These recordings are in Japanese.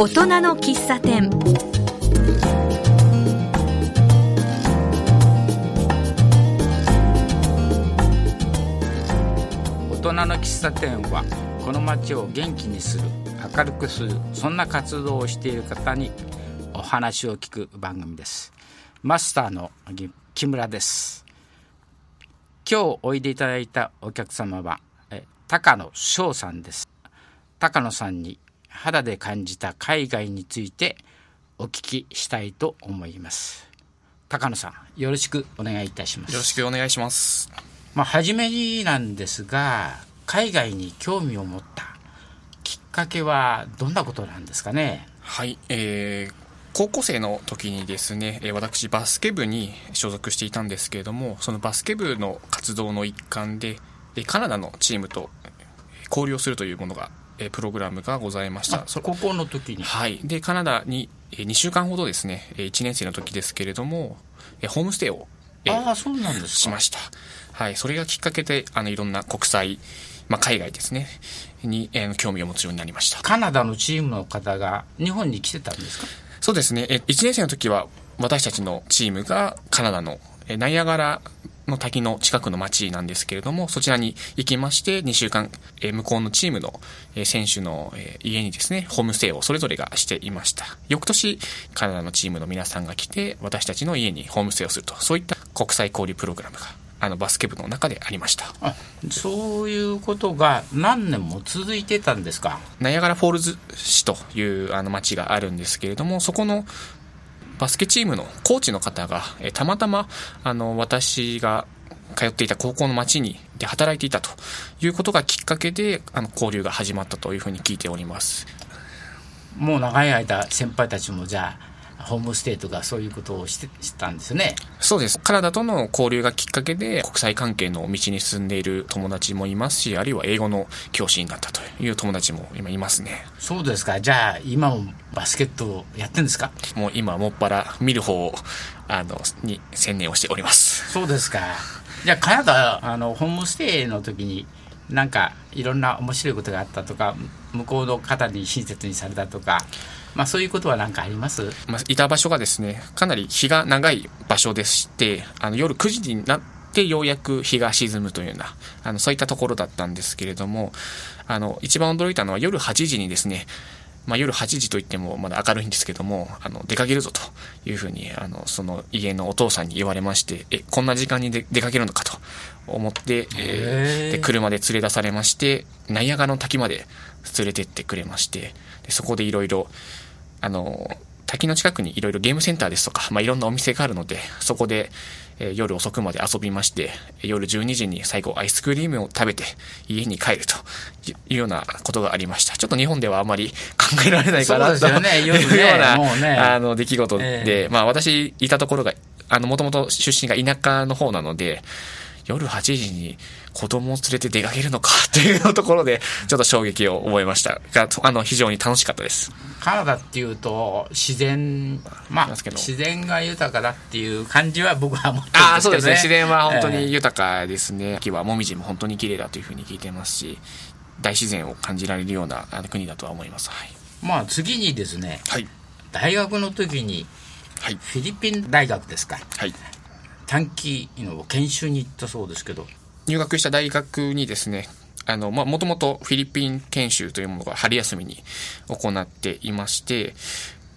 大人の喫茶店。大人の喫茶店はこの街を元気にする明るくするそんな活動をしている方にお話を聞く番組です。マスターの木村です。今日おいでいただいたお客様はえ高野翔さんです。高野さんに肌で感じた海外についてお聞きしたいと思います。高野さんよろしくお願いいたします。よろしくお願いします。まあ初めになんですが海外に興味を持ったきっかけはどんなことなんですかね？はいえー高校生の時にですね私バスケ部に所属していたんですけれどもそのバスケ部の活動の一環でカナダのチームと交流をするというものがプログラムがございました。高校の時に。はい。でカナダに2週間ほどですね1年生の時ですけれどもホームステイをあそうなんですしました。はい。それがきっかけであのいろんな国際まあ、海外ですねに、えー、興味を持つようになりました。カナダのチームの方が日本に来てたんですか？そうですね。1年生の時は私たちのチームがカナダのナイアガラの滝の近くの町なんですけれども、そちらに行きまして、2週間、え向こうのチームの、え選手の、え家にですね、ホームステイをそれぞれがしていました。翌年、カナダのチームの皆さんが来て、私たちの家にホームステイをすると、そういった国際交流プログラムが、あの、バスケ部の中でありました。あ、そういうことが何年も続いてたんですか？ナイアガラフォールズ市というあの町があるんですけれども、そこのバスケチームのコーチの方が、えたまたま、あの、私が通っていた高校の町にで働いていたということがきっかけで、あの、交流が始まったというふうに聞いております。もう長い間、先輩たちもじゃあ、ホームステイとかそういうことをしてしたんですね。そうです。カナダとの交流がきっかけで国際関係の道に進んでいる友達もいますしあるいは英語の教師になったという友達も今いますね。そうですか。じゃあ今もバスケットやってるんですか？もう今もっぱら見る方あのに専念をしております。そうですか。じゃあカナダあのホームステイの時になんかいろんな面白いことがあったとか向こうの方に親切にされたとかまあ、そういうことは何かあります、まあ、いた場所がですねかなり日が長い場所でしてあの夜9時になってようやく日が沈むというようなあのそういったところだったんですけれどもあの一番驚いたのは夜8時にですねまあ、夜8時といってもまだ明るいんですけどもあの出かけるぞというふうにあのその家のお父さんに言われましてえこんな時間に出かけるのかと思って、えー、で車で連れ出されましてナイアガの滝まで連れてってくれましてでそこでいろいろあの、滝の近くにいろいろゲームセンターですとか、まあ、いろんなお店があるので、そこで、えー、夜遅くまで遊びまして、夜12時に最後アイスクリームを食べて家に帰るというようなことがありました。ちょっと日本ではあまり考えられないかなというね、ような、ね、あの出来事で、えー、まあ私いたところが、あの、もともと出身が田舎の方なので、夜8時に子供を連れて出かけるのか っていうところで、ちょっと衝撃を覚えましたが、あの、非常に楽しかったです。カナダっていうと、自然、まあ、自然が豊かだっていう感じは僕は思ってるんですね、あそうですね。自然は本当に豊かですね。秋はもみじも本当に綺麗だというふうに聞いてますし、大自然を感じられるような国だとは思います。はい。まあ、次にですね、はい、大学の時に、はい、フィリピン大学ですか。はい。短期の研修に行ったそうですけど入学した大学にですねあの、まあ、もともとフィリピン研修というものが春休みに行っていまして、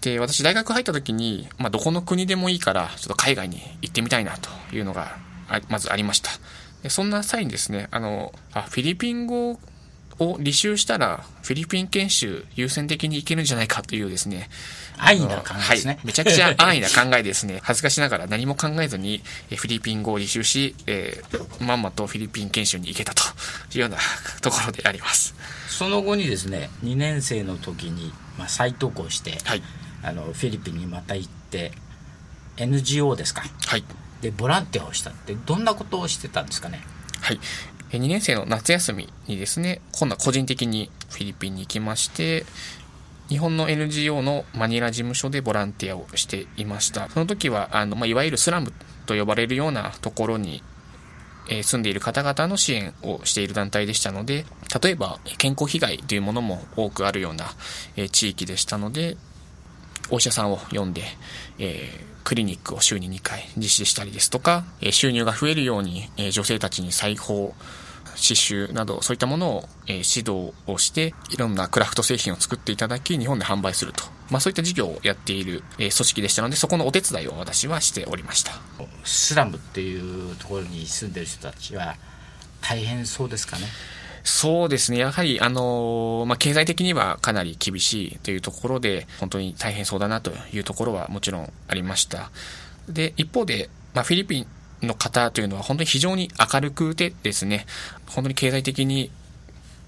で、私大学入った時に、まあ、どこの国でもいいから、ちょっと海外に行ってみたいなというのが、まずありました。でそんな際にですね、あの、あ、フィリピン語を履修したら、フィリピン研修優先的に行けるんじゃないかというですね、安易な考えですね。はい、めちゃくちゃ安易な考えですね。恥ずかしながら何も考えずに、フィリピン語を履修し、えー、まんまとフィリピン研修に行けたというようなところであります。その後にですね、2年生の時に、まあ、再渡航して、はい、あのフィリピンにまた行って、NGO ですか。はい。で、ボランティアをしたって、どんなことをしてたんですかね。はい。2年生の夏休みにですね、今度は個人的にフィリピンに行きまして、日本の NGO のマニラ事務所でボランティアをしていました。その時は、あの、まあ、いわゆるスラムと呼ばれるようなところにえー住んでいる方々の支援をしている団体でしたので、例えば健康被害というものも多くあるような、えー地域でしたので、お医者さんを呼んで、えークリニックを週に2回実施したりですとか、え収入が増えるように、え女性たちに裁縫、刺繍などそういったものを、え指導をしていろんなクラフト製品を作っていただき日本で販売すると、まあ、そういった事業をやっている、え組織でしたのでそこのお手伝いを私はしておりました。スラムっていうところに住んでる人たちは大変そうですかね？そうですね。やはり、あのまあ、経済的にはかなり厳しいというところで本当に大変そうだなというところはもちろんありました。で一方で、まあ、フィリピンの方というのは本当に非常に明るくてですね本当に経済的に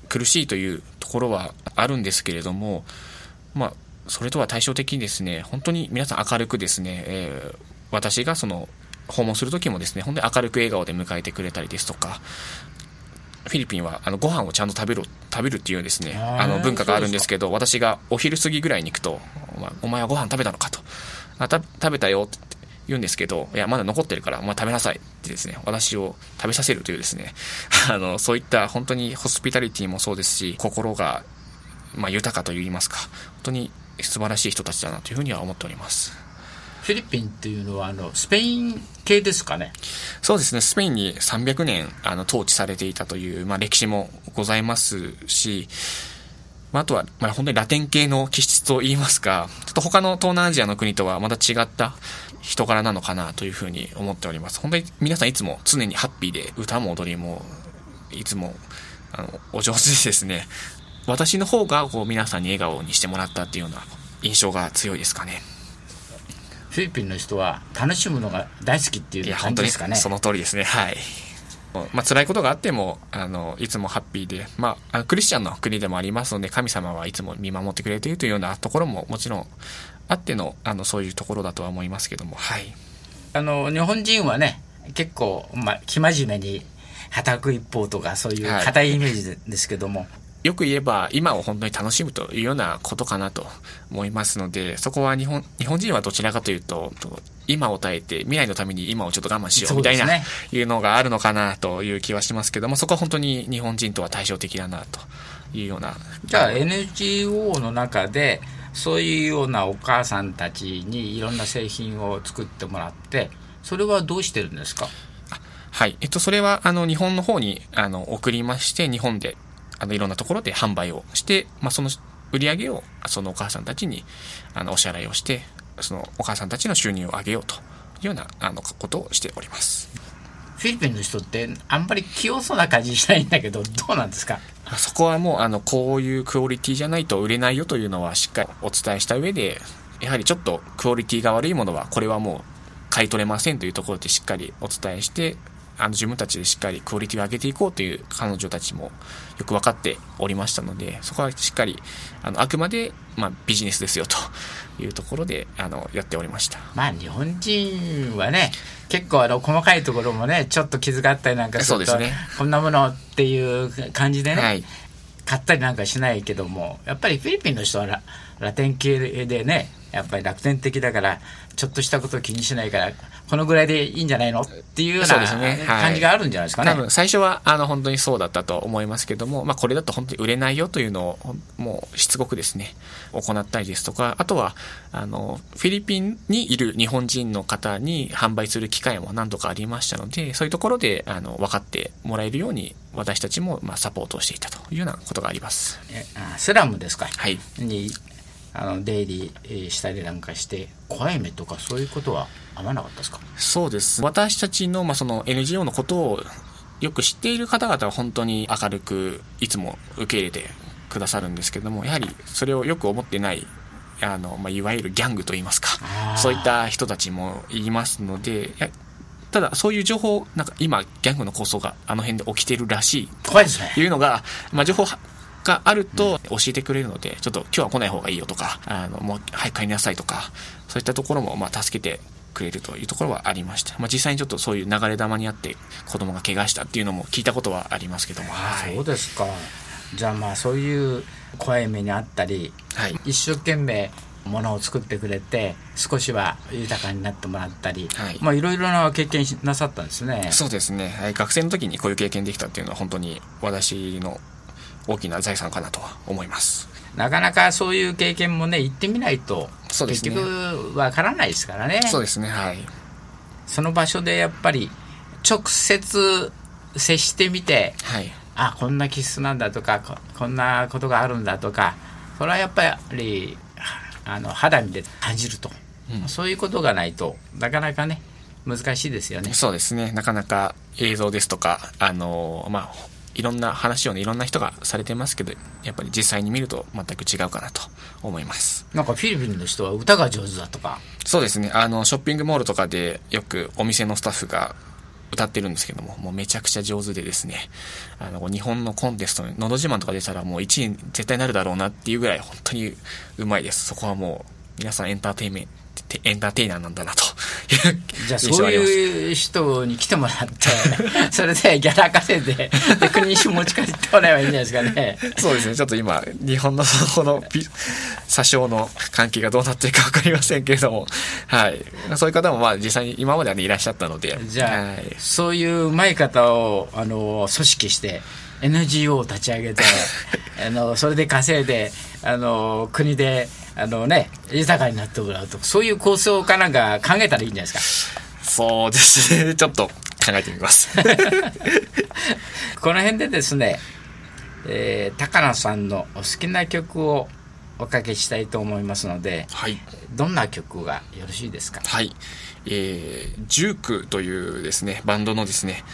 苦しいというところはあるんですけれども、まあ、それとは対照的にですね本当に皆さん明るくですね、えー私がその訪問する時もですね本当に明るく笑顔で迎えてくれたりですとかフィリピンはあのご飯をちゃんと食べろ食べるっていうですねあの文化があるんですけど私がお昼過ぎぐらいに行くとお前お前はご飯食べたのかと。あた食べたよって言うんですけどいやまだ残ってるからお前食べなさいってですね私を食べさせるというですね あのそういった本当にホスピタリティもそうですし心が、まあ、豊かといいますか本当に素晴らしい人たちだなというふうには思っております。フィリピンっていうのはあのスペイン系ですかね？そうですね、スペインに300年あの統治されていたという、まあ、歴史もございますし、まあ、あとは、まあ、本当にラテン系の気質といいますか、ちょっと他の東南アジアの国とはまた違った人柄なのかなというふうに思っております。本当に皆さんいつも常にハッピーで、歌も踊りも、いつもあのお上手でですね、私の方がこう皆さんに笑顔にしてもらったっていうような印象が強いですかね。フィリピンの人は楽しむのが大好きっていう感じですかねその通りですね。はい。まあ、辛いことがあっても、あの、いつもハッピーで、まあ、クリスチャンの国でもありますので、神様はいつも見守ってくれているというようなところももちろんあっての、あの、そういうところだとは思いますけども、はい。あの日本人はね結構、まあ、生真面目に働く一方とかそういうはいイメージでですけども、よく言えば、今を本当に楽しむというようなことかなと思いますので、そこは日本、日本人はどちらかというと、と今を耐えて、未来のために今をちょっと我慢しようみたいな、ねいうのがあるのかなという気はしますけども、そこは本当に日本人とは対照的だなというような。じゃあ NGO の中でそういうようなお母さんたちにいろんな製品を作ってもらってそれはどうしてるんですか？はい。えっと、それは、あの、日本の方に、あの、送りまして、日本で、あの、いろんなところで販売をして、まあ、その売り上げを、そのお母さんたちに、あの、お支払いをして、そのお母さんたちの収入を上げようというような、あの、ことをしております。フィリピンの人ってあんまり器用そうな感じしないんだけどどうなんですか？そこはもう、あの、こういうクオリティじゃないと売れないよというのはしっかりお伝えした上で、やはりちょっとクオリティが悪いものは、これはもう買い取れませんというところでしっかりお伝えして、あの自分たちでしっかりクオリティを上げていこうという彼女たちもよく分かっておりましたので、そこはしっかり、あの、あくまで、まあ、ビジネスですよというところで、あの、やっておりました。まあ日本人はね結構あの細かいところもねちょっと傷があったりなんかするとそうですねこんなものっていう感じでね、はい。買ったりなんかしないけどもやっぱりフィリピンの人はララテン系でねやっぱり楽天的だからちょっとしたことを気にしないからこのぐらいでいいんじゃないの？っていうような感じがあるんじゃないですかね。多分最初はあの本当にそうだったと思いますけども、まあ、これだと本当に売れないよというのをもうしつこくですね行ったりですとかあとはあのフィリピンにいる日本人の方に販売する機会も何度かありましたのでそういうところであの分かってもらえるように私たちもまあサポートをしていたというようなことがあります。えあスラムですか、はい。にあの出入りえーしたりなんかして怖い目とかそういうことは合わなかったですか？そうです。私たちの、まあ、その NGO のことをよく知っている方々は本当に明るくいつも受け入れてくださるんですけども、やはりそれをよく思ってない、あの、まあ、いわゆるギャングといいますかそういった人たちもいますので、ただそういう情報、なんか今ギャングの構想があの辺で起きてるらしいというのが、まあ、情報があると教えてくれるので、ちょっと今日は来ない方がいいよとか、あの、もう早く帰りなさいとか、そういったところも、まあ、助けてくれるというところはありました。まあ、実際にちょっとそういう流れ玉にあって子供が怪我したっていうのも聞いたことはありますけども、はい。そうですかじゃあまあそういう怖い目にあったりはい。一生懸命ものを作ってくれて少しは豊かになってもらったり、はいまあいろいろな経験なさったんですねそうですね、はい、学生の時にこういう経験できたっていうのは本当に私の大きな財産かなとは思います。なかなかそういう経験もね行ってみないと結局わからないですからね。そうですねはい。その場所でやっぱり直接接してみてはい。あこんな気質なんだとかここんなことがあるんだとかそれはやっぱりあの肌身で感じると、うん。そういうことがないとなかなかね難しいですよね。そうですね。なかなか映像ですとかあのまあいろんな話をねいろんな人がされてますけどやっぱり実際に見ると全く違うかなと思います。なんかフィリピンの人は歌が上手だとか。そうですね。あのショッピングモールとかでよくお店のスタッフが歌ってるんですけどももうめちゃくちゃ上手でですね。あの日本のコンテストに「のど自慢」とか出たらもう1位絶対なるだろうなっていうぐらい本当にうまいです。そこはもう皆さんエンターテイメントエンターテイナーなんだなと。いうじゃあそういう人に来てもらって それでギャラ稼いでで国に持ち帰ってもらえばいいんじゃないですかね。そうですね、ちょっと今、日本のそのビ詐称の関係がどうなってるか分かりませんけれども、はい、そういう方もまあ実際に今までは、ね、いらっしゃったので、じゃあ、はい、そういううまい方をあの組織して NGO を立ち上げて あのそれで稼いであの国であの、ね、豊かになってもらうとそういう構想かなんか考えたらいいんじゃないですそうですね、ちょっと考えてみます。か この辺でですね、えー高野さんのお好きな曲をおかけしたいと思いますのではいどんな曲がよろしいですか？はい。えー、ジュークというですね、バンドのですね、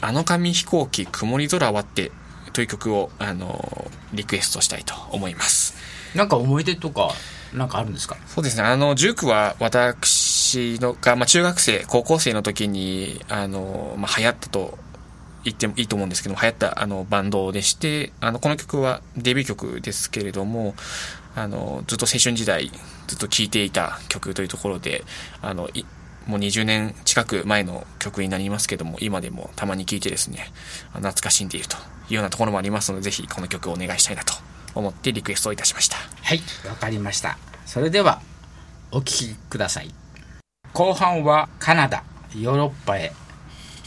あの紙飛行機曇り空割ってという曲を、あの、リクエストしたいと思います。なんか思い出とかなんかあるんですか？そうですね。あの、ジュークは私のが、まあ、中学生、高校生の時に、あの、まあ、流行ったと言ってもいいと思うんですけども、流行ったあのバンドでして、あの、この曲はデビュー曲ですけれども、あの、ずっと青春時代、ずっと聴いていた曲というところで、あの、もう20年近く前の曲になりますけども、今でもたまに聴いてですね、懐かしんでいるというようなところもありますので、ぜひこの曲をお願いしたいなと思ってリクエストをいたしました。はいわかりました。それではお聴きください。後半はカナダヨーロッパへ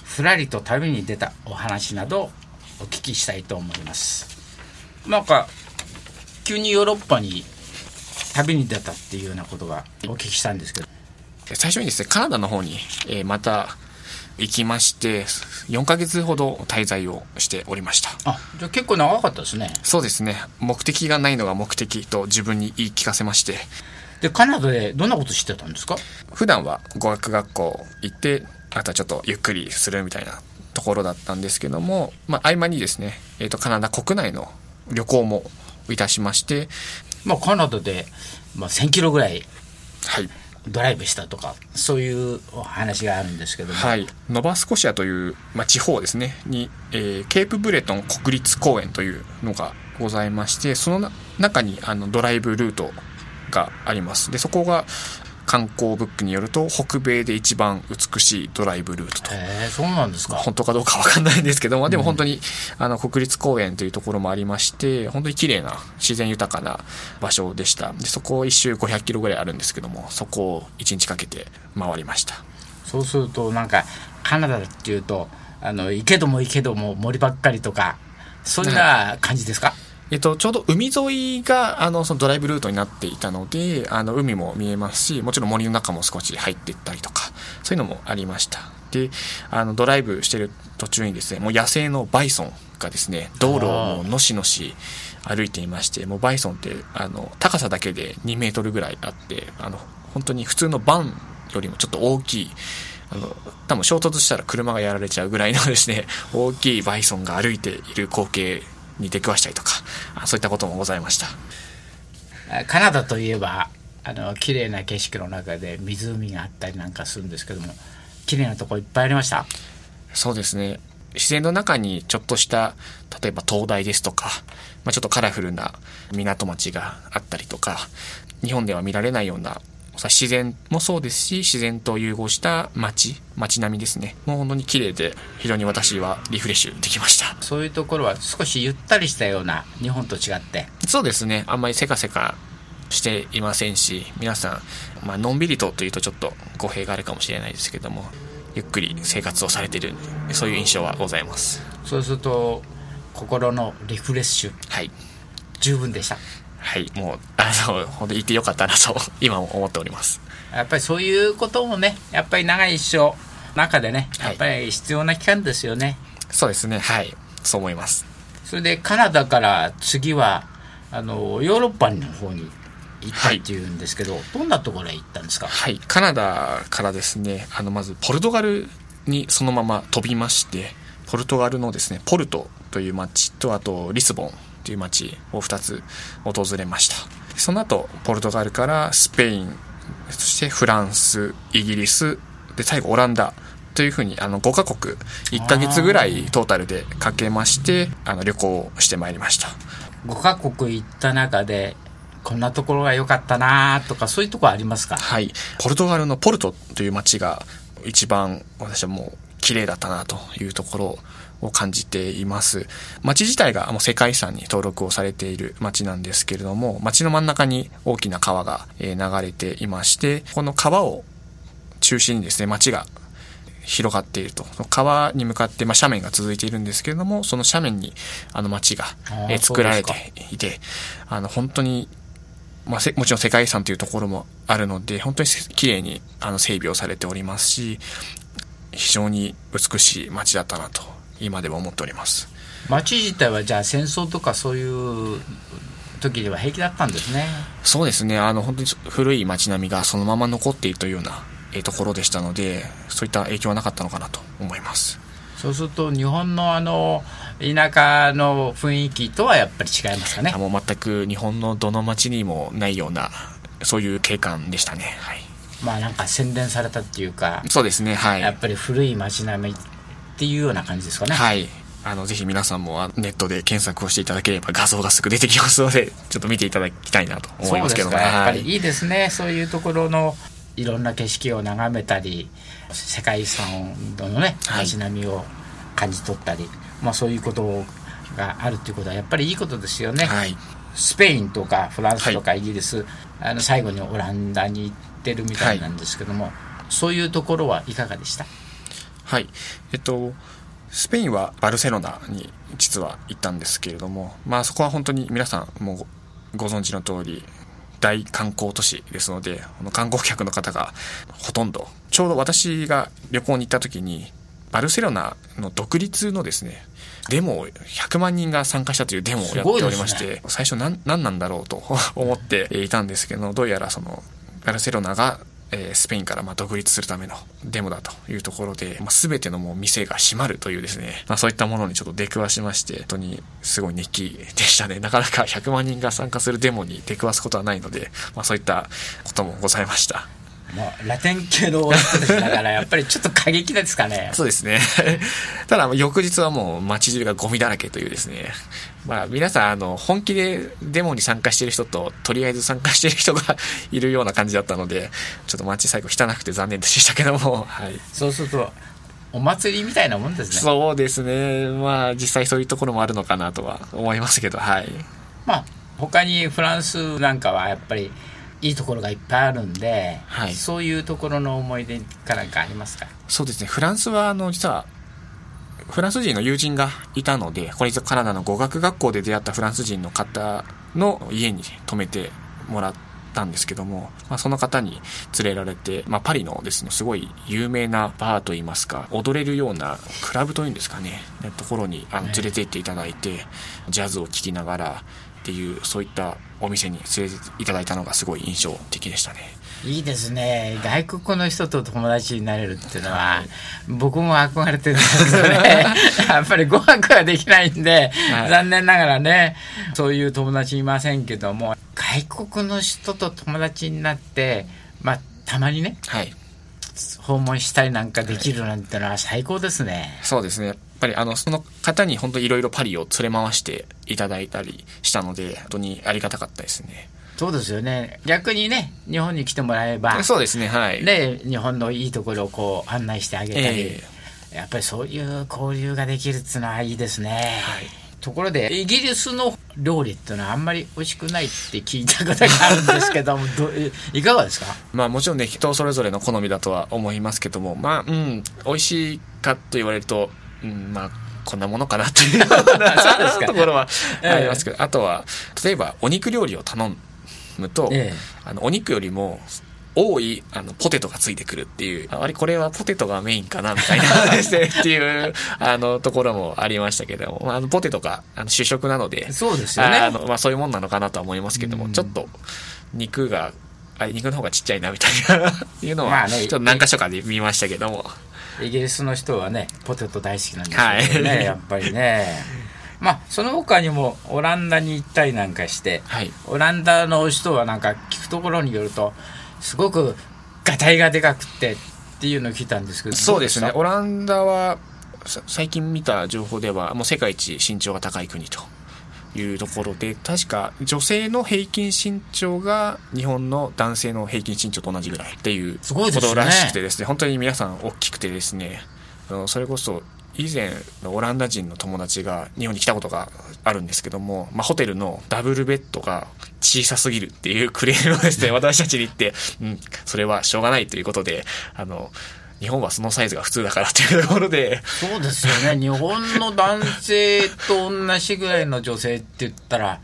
ふらりと旅に出たお話などお聞きしたいと思います。なんか急にヨーロッパに旅に出たっていうようなことがお聞きしたんですけど。最初にですね、カナダの方に、えーまた行きまして、4ヶ月ほど滞在をしておりました。あじゃあ結構長かったですね。そうですね、目的がないのが目的と自分に言い聞かせまして、でカナダでどんなことしてたんですか？普段は語学学校行って、あとはちょっとゆっくりするみたいなところだったんですけども、まあ、合間にですね、えっ、と、カナダ国内の旅行もいたしまして、まあカナダで、まあ、1000キロぐらいはい。ドライブしたとかそういうお話があるんですけども、はい、ノバスコシアという、まあ、地方ですね。に、えーケープブレトン国立公園というのがございましてその中にあのドライブルートがあります。でそこが観光ブックによると北米で一番美しいドライブルートと。へえそうなんですか。本当かどうかわかんないんですけども、でも本当に、あの、国立公園というところもありまして、本当に綺麗な、自然豊かな場所でした。で、そこを一周500キロぐらいあるんですけども、そこを1日かけて回りました。そうするとなんかカナダっていうとあの行けども行けども森ばっかりとかそんな感じですか、えっと、ちょうど海沿いが、あの、そのドライブルートになっていたので、あの、海も見えますし、もちろん森の中も少し入っていったりとか、そういうのもありました。で、あの、ドライブしてる途中にですね、もう野生のバイソンがですね、道路をもうのしのし歩いていまして、もうバイソンって、あの、高さだけで2メートルぐらいあって、あの、本当に普通のバンよりもちょっと大きい、あの、多分衝突したら車がやられちゃうぐらいのですね、大きいバイソンが歩いている光景に出くわしたりとか、あそういったこともございました。あカナダといえばあの綺麗な景色の中で湖があったりなんかするんですけども綺麗なとこいっぱいありました？そうですね。自然の中にちょっとした、例えば灯台ですとか、まあ、ちょっとカラフルな港町があったりとか、日本では見られないような、さ自然もそうですし、自然と融合した街、街並みですね。もう本当に綺麗で、非常に私はリフレッシュできました。そういうところは少しゆったりしたような日本と違ってそうですね。あんまりせかせかしていませんし皆さん、まあのんびりとというとちょっと語弊があるかもしれないですけどもゆっくり生活をされているそういう印象はございますそうすると心のリフレッシュはい十分でしたはい。もうあの本当に言ってよかったなと 今も思っております。やっぱりそういうこともねやっぱり長い一生中でねはい。やっぱり必要な期間ですよね、そうですね。はい。そう思います。それでカナダから次はあのヨーロッパの方に行ったっていうんですけど、どんなところへ行ったんですか？はい。カナダからですねあのまずポルトガルにそのまま飛びましてポルトガルのですねポルトという町とあとリスボンという町を2つ訪れました。その後ポルトガルからスペインそしてフランスイギリスで最後オランダというふうにあの5カ国1ヶ月ぐらいトータルでかけましてあの旅行をしてまいりました。5カ国行った中でこんなところが良かったなとかそういうところありますか？はい。ポルトガルのポルトという街が一番私はもう綺麗だったなというところを感じています。街自体がもう世界遺産に登録をされている街なんですけれども、街の真ん中に大きな川がえー流れていまして、この川を中心にですね、街が広がっていると。川に向かって、まあ、斜面が続いているんですけれども、その斜面にあの街が作られていて、あの、本当にまあ、せもちろん世界遺産というところもあるので、本当にせ綺麗にあの整備をされておりますし、非常に美しい街だったなと、今でも思っております。街自体はじゃあ戦争とかそういう時では平気だったんですねそうですね、あの、本当に古い街並みがそのまま残っているというような、えーところでしたので、そういった影響はなかったのかなと思います。そうすると日本のあの田舎の雰囲気とはやっぱり違いますかねあもう全く日本のどの街にもないような、そういう景観でしたね。はい。まあなんか洗練されたっていうかそうですね、はい。やっぱり古い街並みっていうような感じですかねはい。あの、ぜひ皆さんもあネットで検索をしていただければ画像がすぐ出てきますので、ちょっと見ていただきたいなと思いますけども。そうですかやっぱりはいいいですね、そういうところのいろんな景色を眺めたり世界遺産のねはい街並みを感じ取ったり、まあ、そういうことがあるっていうことはやっぱりいいことですよね、はい。スペインとかフランスとかイギリス、あの最後にオランダに行ってるみたいなんですけども、そういうところはいかがでした？はい。えっと、スペインはバルセロナに実は行ったんですけれども、まあそこは本当に皆さんもうごご存知の通り、大観光都市ですので、この観光客の方がほとんど、ちょうど私が旅行に行った時に、バルセロナの独立のですね、デモを100万人が参加したというデモをやっておりまして、最初何何なんだろうと思っていたんですけど、どうやらその、バルセロナが、えースペインからま独立するためのデモだというところで、まあ、全てのもう店が閉まるというですね、まあ、そういったものにちょっと出くわしまして、本当にすごい熱気でしたね。なかなか100万人が参加するデモに出くわすことはないので、まあ、そういったこともございました。もうラテン系の人たちだからやっぱりちょっと過激ですかね そうですね。ただ、翌日はもう街中がゴミだらけというですね。まあ、皆さん、あの、本気でデモに参加している人と、とりあえず参加している人がいるような感じだったので、ちょっと街最後汚くて残念でしたけども、はい。そうするとお祭りみたいなもんですねそうですね。まあ、実際そういうところもあるのかなとは思いますけど、はい。まあ他にフランスなんかはやっぱりいいところがいっぱいあるんで、はい。そういうところの思い出かなんかありますか？そうですね。フランスは、あの、実は、フランス人の友人がいたので、これカナダの語学学校で出会ったフランス人の方の家に泊めてもらったんですけども、まあ、その方に連れられて、まあ、パリのですね、すごい有名なバーといいますか、踊れるようなクラブというんですかね、ねところにあのね連れて行っていただいて、ジャズを聴きながらっていう、そういったお店に連れていただいたのがすごい印象的でしたね。いいですね外国の人と友達になれるっていうのは、僕も憧れてるんですけどね やっぱり語学はできないんで、はい残念ながらねそういう友達いませんけども外国の人と友達になってまあたまにねはい。訪問したりなんかできるなんてのは最高ですね、そうですね。やっぱりあの、その方に本当いろいろパリを連れ回していただいたりしたので、本当にありがたかったですね。そうですよね。逆にね日本に来てもらえばそうですね、はい。ね、日本のいいところをこう案内してあげたり、えやっぱりそういう交流ができるっていうのはいいですね、ところでイギリスの料理っていうのはあんまり美味しくないって聞いたことがあるんですけども どいかがですか？まあもちろんね人それぞれの好みだとは思いますけどもまあうん美味しいかと言われると、うん、まあこんなものかなという。ところはありますけど、ええ、あとは例えばお肉料理を頼むと、え、あのお肉よりも多いあのポテトがついてくるっていう。あれこれはポテトがメインかなみたいなですねっていうあのところもありましたけども、まあ、あのポテトがあの主食なのでそうですよね。あの、まあ、そういうもんなのかなとは思いますけども、ちょっと肉があ肉の方がちっちゃいなみたいな。いうのは、ね、ちょっと何箇所かで見ましたけどもイギリスの人はねポテト大好きなんですよね、はい、やっぱりね。まあその他にもオランダに行ったりなんかして、はい、オランダの人はなんか聞くところによるとすごくがたいがでかくてっていうのを聞いたんですけどそうですね。オランダは最近見た情報ではもう世界一身長が高い国というところで確か女性の平均身長が日本の男性の平均身長と同じぐらいっていうことらしくてですね、ね、本当に皆さん大きくてですねそれこそ以前オランダ人の友達が日本に来たことがあるんですけども、まあ、ホテルのダブルベッドが小さすぎるっていうクレームをですね、私たちに言って、うん、それはしょうがないということで、あの、日本はそのサイズが普通だからっていうところで。そうですよね。日本の男性と同じぐらいの女性って言ったら、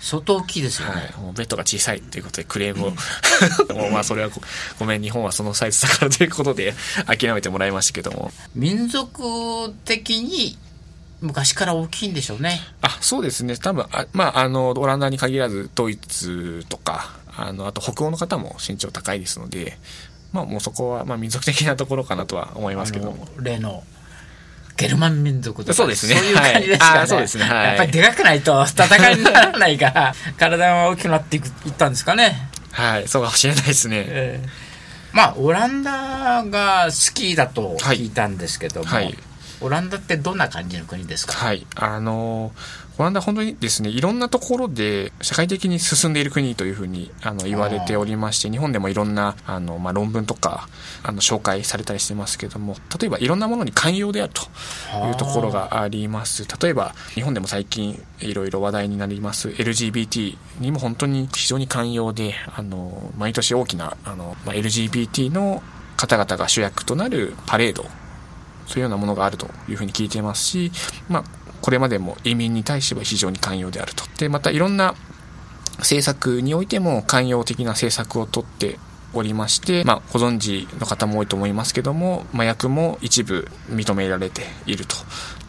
相当大きいですよね、はい、もうベッドが小さいということでクレームを。もうまあそれはごめん日本はそのサイズだからということで諦めてもらいましたけども。民族的に昔から大きいんでしょうね。あそうですね。多分あまああのオランダに限らずドイツとかあのあと北欧の方も身長高いですのでまあもうそこはまあ民族的なところかなとは思いますけども。例のゲルマン民族とかそうですね。そういう感じですかね、はい、そうですね、はい、やっぱりでかくないと戦いにならないから体が大きくなっていくいったんですかね。はい。そうかもしれないですね、えー、まあオランダが好きだと聞いたんですけども、はい、オランダってどんな感じの国ですか？はい。あのーオランダ本当にですね、いろんなところで社会的に進んでいる国というふうにあの言われておりまして、日本でもいろんなあの、まあ、論文とかあの紹介されたりしてますけども、例えばいろんなものに寛容であるというところがあります。例えば日本でも最近いろいろ話題になります LGBT にも本当に非常に寛容で、あの、毎年大きなあの、まあ、LGBT の方々が主役となるパレードそういうようなものがあるというふうに聞いていますし、まあ、これまでも移民に対しては非常に寛容であると。で、またいろんな政策においても寛容的な政策をとっておりまして、まあ、ご存知の方も多いと思いますけども、麻薬も一部認められていると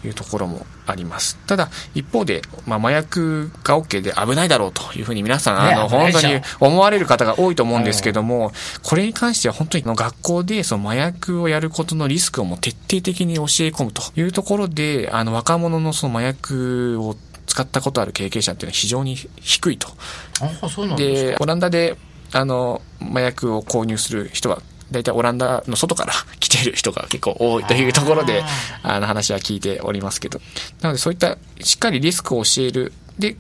いうところもあります。ただ、一方で、まあ、麻薬が OK で危ないだろうというふうに皆さん、あの、本当に思われる方が多いと思うんですけども、これに関しては本当に学校でその麻薬をやることのリスクをもう徹底的に教え込むというところで、あの、若者のその麻薬を使ったことある経験者っていうのは非常に低いと。あそうなんですか。で、オランダで、あの、麻薬を購入する人は大体オランダの外から来ている人が結構多いというところで、あの話は聞いておりますけど。なのでそういったしっかりリスクを教える。で、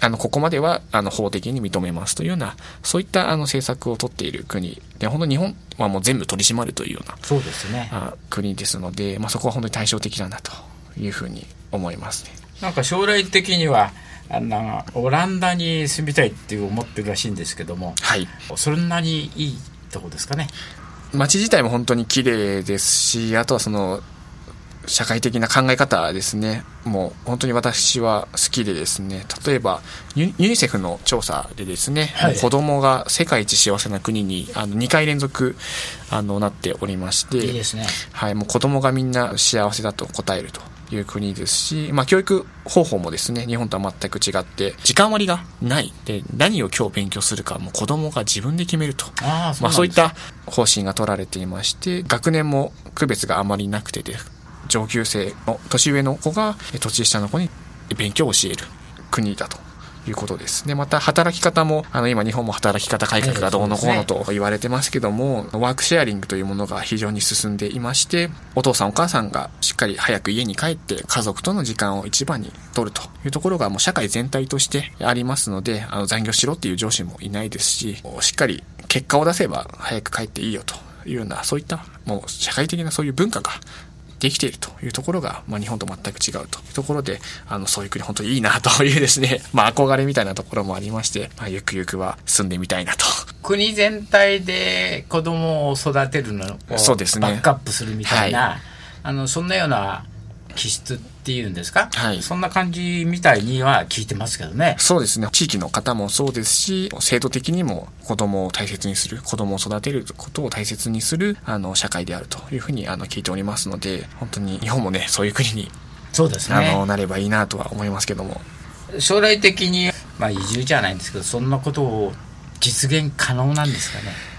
あの、ここまでは、あの、法的に認めますというような、そういったあの政策を取っている国で、本当日本はもう全部取り締まるというような、そうですね。あ国ですので、まあそこは本当に対照的なんだというふうに思いますね。なんか将来的には、あのオランダに住みたいって思ってるらしいんですけども、はい、そんなにいいとこですかね。街自体も本当に綺麗ですし、あとはその、社会的な考え方ですね。もう本当に私は好きでですね、例えばユニセフの調査でですね、はい、子供が世界一幸せな国にあの2回連続あのなっておりまして、いいですね。はい、もう子供がみんな幸せだと答えるという国ですし、まあ、教育方法もですね、日本とは全く違って、時間割がない。で、何を今日勉強するか、もう子供が自分で決めると。あまあ、そういった方針が取られていまして、学年も区別があまりなくてで、上級生の年上の子が年下の子に勉強を教える国だということです。で、また働き方も、あの、今日本も働き方改革がどうのこうのと言われてますけども、ワークシェアリングというものが非常に進んでいまして、お父さんお母さんがしっかり早く家に帰って家族との時間を一番に取るというところがもう社会全体としてありますので、あの、残業しろっていう上司もいないですし、しっかり結果を出せば早く帰っていいよというような、そういったもう社会的なそういう文化ができているというところが、まあ、日本と全く違うというところで、あの、そういう国本当にいいなというですね、まあ、憧れみたいなところもありまして、まあ、ゆくゆくは住んでみたいなと。国全体で子供を育てるのをそうですね。バックアップするみたいな、はい、あの、そんなような気質っていうんですか、はい、そんな感じみたいには聞いてますけどね。そうですね。地域の方もそうですし、制度的にも子供を大切にする、子供を育てることを大切にする、あの、社会であるというふうにあの聞いておりますので、本当に日本もね、そういう国に、そうですね。あの、なればいいなとは思いますけども。将来的に、まあ移住じゃないんですけど、そんなことを実現可能なんですかね？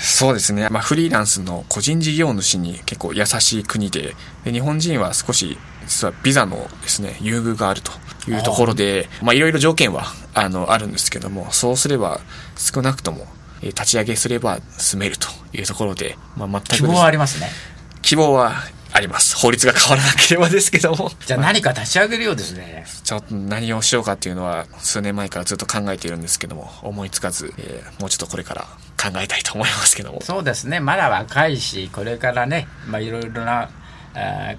そうですね。まあ、フリーランスの個人事業主に結構優しい国で、で日本人は少し実はビザのですね、優遇があるというところで、まあいろいろ条件はあのあるんですけども、そうすれば少なくとも立ち上げすれば住めるというところで、まあ全く希望はありますね。希望はあります。法律が変わらなければですけども。じゃあ何か立ち上げるようですね。ちょっと何をしようかっていうのは数年前からずっと考えているんですけども、思いつかず、えー、もうちょっとこれから考えたいと思いますけども。そうですね。まだ若いし、これからね、まあいろいろな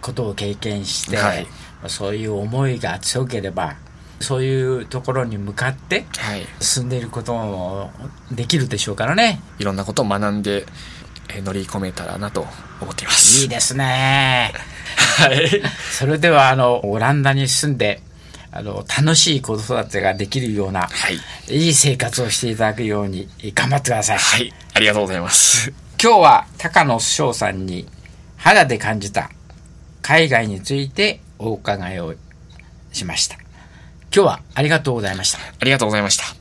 ことを経験して、はい、そういう思いが強ければそういうところに向かって進んでいることもできるでしょうからね、い、ろんなことを学んで乗り込めたらなと思いいいですねはいそれではあのオランダに住んであの楽しい子育てができるような、はい、いい生活をしていただくように頑張ってくださいはいありがとうございます今日は高野翔さんに肌で感じた海外についてお伺いをしました。今日はありがとうございました。ありがとうございました。